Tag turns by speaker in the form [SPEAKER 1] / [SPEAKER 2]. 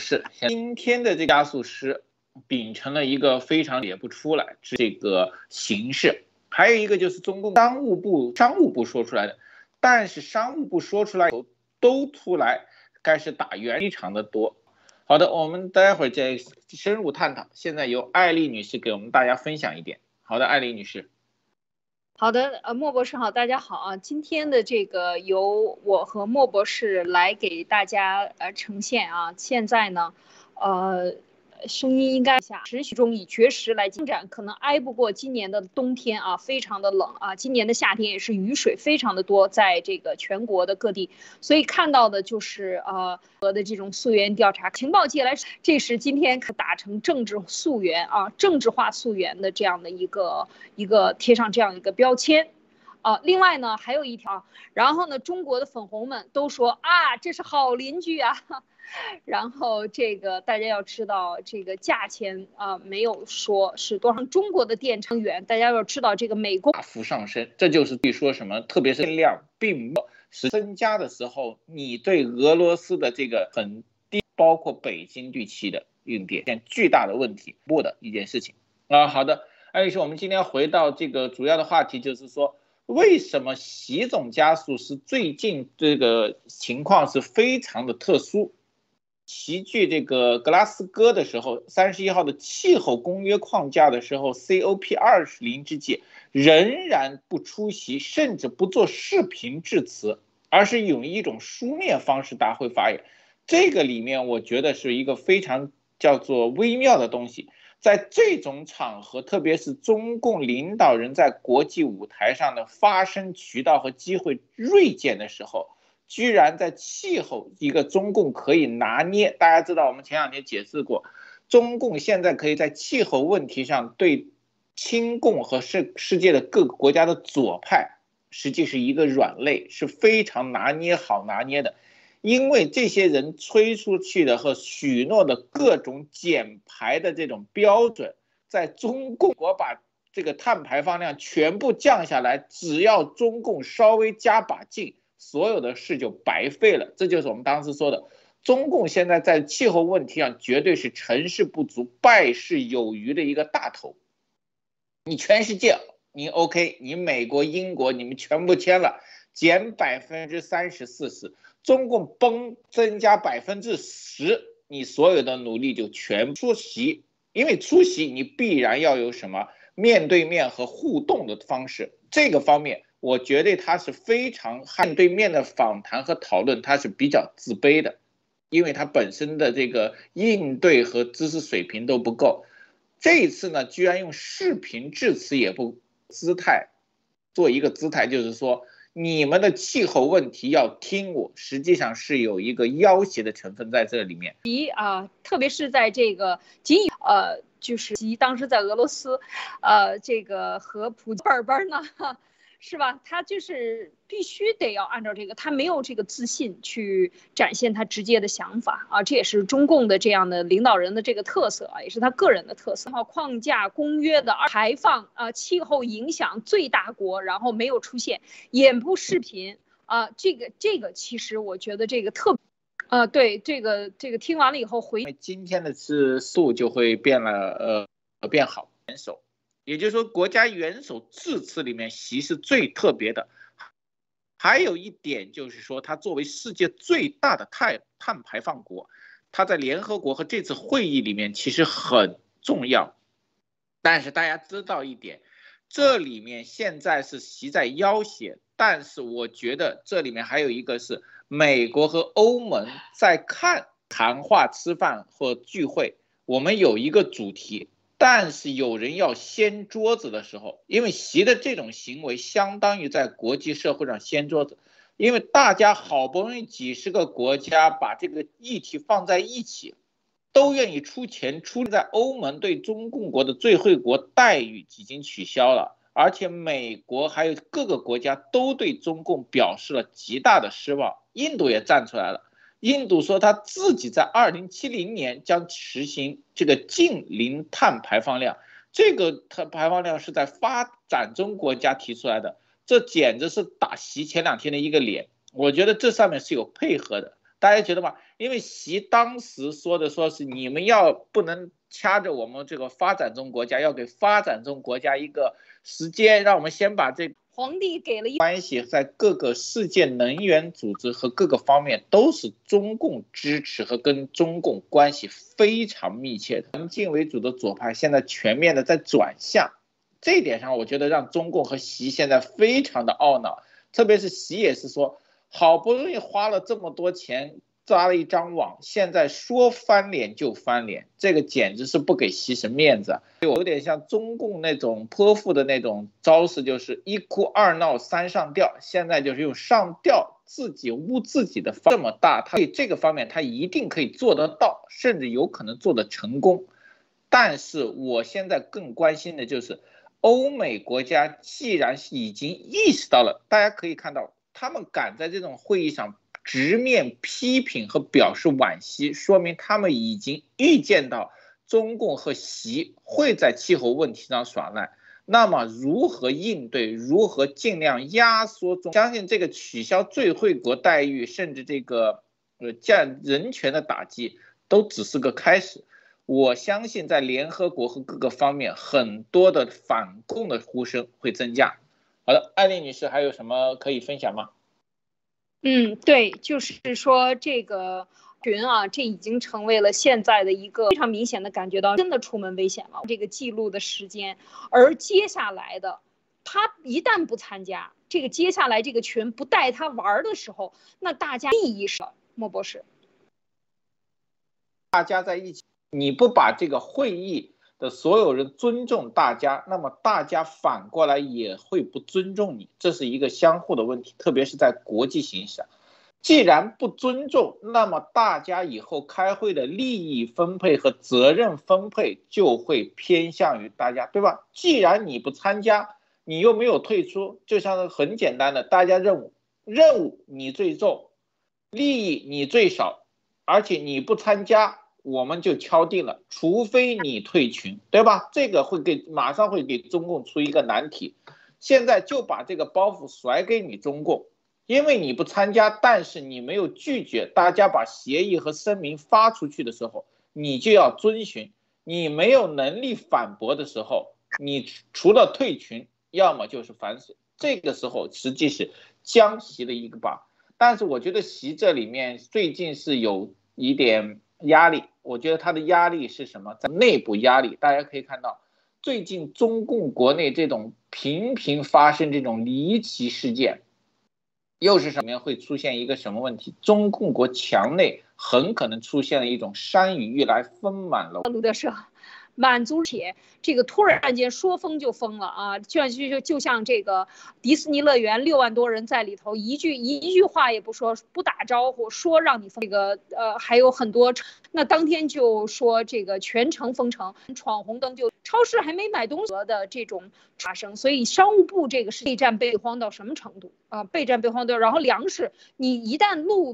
[SPEAKER 1] 是今天的这加速师秉承了一个非常也不出来这个形式，还有一个就是中共商务部商务部说出来的，但是商务部说出来都出来该是打圆，场的多。好的，我们待会儿再深入探讨。现在由艾丽女士给我们大家分享一点。好的，艾丽女士。
[SPEAKER 2] 好的，呃，莫博士好，大家好啊。今天的这个由我和莫博士来给大家呃呈现啊。现在呢，呃。声音应该下持续中以绝食来进展，可能挨不过今年的冬天啊，非常的冷啊。今年的夏天也是雨水非常的多，在这个全国的各地，所以看到的就是呃和的这种溯源调查，情报界来，这是今天可打成政治溯源啊，政治化溯源的这样的一个一个贴上这样一个标签。啊，另外呢还有一条，然后呢中国的粉红们都说啊，这是好邻居啊。然后这个大家要知道，这个价钱啊没有说是多少。中国的电成员，大家要知道这个美国
[SPEAKER 1] 大幅上升，这就是据说什么，特别是量并不是增加的时候，你对俄罗斯的这个很低，包括北京地区的用电现巨大的问题，不的一件事情啊。好的，艾女士，我们今天回到这个主要的话题，就是说为什么习总加速是最近这个情况是非常的特殊。齐聚这个格拉斯哥的时候，三十一号的气候公约框架的时候，COP 二十零之际，仍然不出席，甚至不做视频致辞，而是用一种书面方式大会发言。这个里面，我觉得是一个非常叫做微妙的东西。在这种场合，特别是中共领导人在国际舞台上的发声渠道和机会锐减的时候。居然在气候一个中共可以拿捏，大家知道我们前两天解释过，中共现在可以在气候问题上对亲共和世世界的各个国家的左派，实际是一个软肋，是非常拿捏好拿捏的，因为这些人吹出去的和许诺的各种减排的这种标准，在中共我把这个碳排放量全部降下来，只要中共稍微加把劲。所有的事就白费了，这就是我们当时说的，中共现在在气候问题上绝对是成事不足败事有余的一个大头。你全世界，你 OK，你美国、英国，你们全部签了，减百分之三十、四十，中共崩增加百分之十，你所有的努力就全出席，因为出席你必然要有什么面对面和互动的方式，这个方面。我觉得他是非常面对面的访谈和讨论，他是比较自卑的，因为他本身的这个应对和知识水平都不够。这一次呢，居然用视频致辞也不姿态，做一个姿态，就是说你们的气候问题要听我，实际上是有一个要挟的成分在这里面。
[SPEAKER 2] 一啊，特别是在这个仅呃，就是及当时在俄罗斯，呃，这个和普贝尔班呢。是吧？他就是必须得要按照这个，他没有这个自信去展现他直接的想法啊，这也是中共的这样的领导人的这个特色啊，也是他个人的特色。好，框架公约的排放啊，气候影响最大国，然后没有出现，眼部视频啊，这个这个其实我觉得这个特，呃，对这个这个听完了以后回，
[SPEAKER 1] 今天的次数就会变了，呃，变好，元首。也就是说，国家元首致辞里面习是最特别的。还有一点就是说，他作为世界最大的碳碳排放国，他在联合国和这次会议里面其实很重要。但是大家知道一点，这里面现在是习在要挟，但是我觉得这里面还有一个是美国和欧盟在看谈话、吃饭或聚会，我们有一个主题。但是有人要掀桌子的时候，因为习的这种行为相当于在国际社会上掀桌子，因为大家好不容易几十个国家把这个议题放在一起，都愿意出钱出。在欧盟对中共国的最惠国待遇已经取消了，而且美国还有各个国家都对中共表示了极大的失望，印度也站出来了。印度说他自己在二零七零年将实行这个净零碳排放量，这个碳排放量是在发展中国家提出来的，这简直是打习前两天的一个脸。我觉得这上面是有配合的，大家觉得吗？因为习当时说的说是你们要不能掐着我们这个发展中国家，要给发展中国家一个时间，让我们先把这
[SPEAKER 2] 皇帝给了一
[SPEAKER 1] 关系，在各个世界能源组织和各个方面都是中共支持和跟中共关系非常密切的。南进为主的左派现在全面的在转向，这一点上我觉得让中共和习现在非常的懊恼，特别是习也是说，好不容易花了这么多钱。抓了一张网，现在说翻脸就翻脸，这个简直是不给习神面子，就有点像中共那种泼妇的那种招式，就是一哭二闹三上吊。现在就是用上吊自己污自己的方这么大，他这个方面他一定可以做得到，甚至有可能做得成功。但是我现在更关心的就是欧美国家，既然已经意识到了，大家可以看到，他们敢在这种会议上。直面批评和表示惋惜，说明他们已经预见到中共和习会在气候问题上耍赖。那么如何应对？如何尽量压缩中？相信这个取消最惠国待遇，甚至这个呃降人权的打击，都只是个开始。我相信在联合国和各个方面，很多的反共的呼声会增加。好的，艾丽女士还有什么可以分享吗？
[SPEAKER 2] 嗯，对，就是说这个群啊，这已经成为了现在的一个非常明显的感觉到真的出门危险了。这个记录的时间，而接下来的，他一旦不参加这个，接下来这个群不带他玩的时候，那大家意义是莫博士，
[SPEAKER 1] 大家在一起，你不把这个会议。的所有人尊重大家，那么大家反过来也会不尊重你，这是一个相互的问题，特别是在国际形势。既然不尊重，那么大家以后开会的利益分配和责任分配就会偏向于大家，对吧？既然你不参加，你又没有退出，就像是很简单的，大家任务任务你最重，利益你最少，而且你不参加。我们就敲定了，除非你退群，对吧？这个会给马上会给中共出一个难题。现在就把这个包袱甩给你中共，因为你不参加，但是你没有拒绝大家把协议和声明发出去的时候，你就要遵循。你没有能力反驳的时候，你除了退群，要么就是反水。这个时候实际是将习的一个把，但是我觉得习这里面最近是有一点。压力，我觉得它的压力是什么？在内部压力，大家可以看到，最近中共国内这种频频发生这种离奇事件，又是什么会出现一个什么问题？中共国墙内很可能出现了一种山雨欲来风满楼。
[SPEAKER 2] 卢德社。满足且这个突然间说封就封了啊，就就就就像这个迪士尼乐园六万多人在里头，一句一句话也不说，不打招呼，说让你封这个呃还有很多，那当天就说这个全城封城，闯红灯就超市还没买东西的这种发生，所以商务部这个是备战备荒到什么程度啊？备战备荒到，然后粮食你一旦路。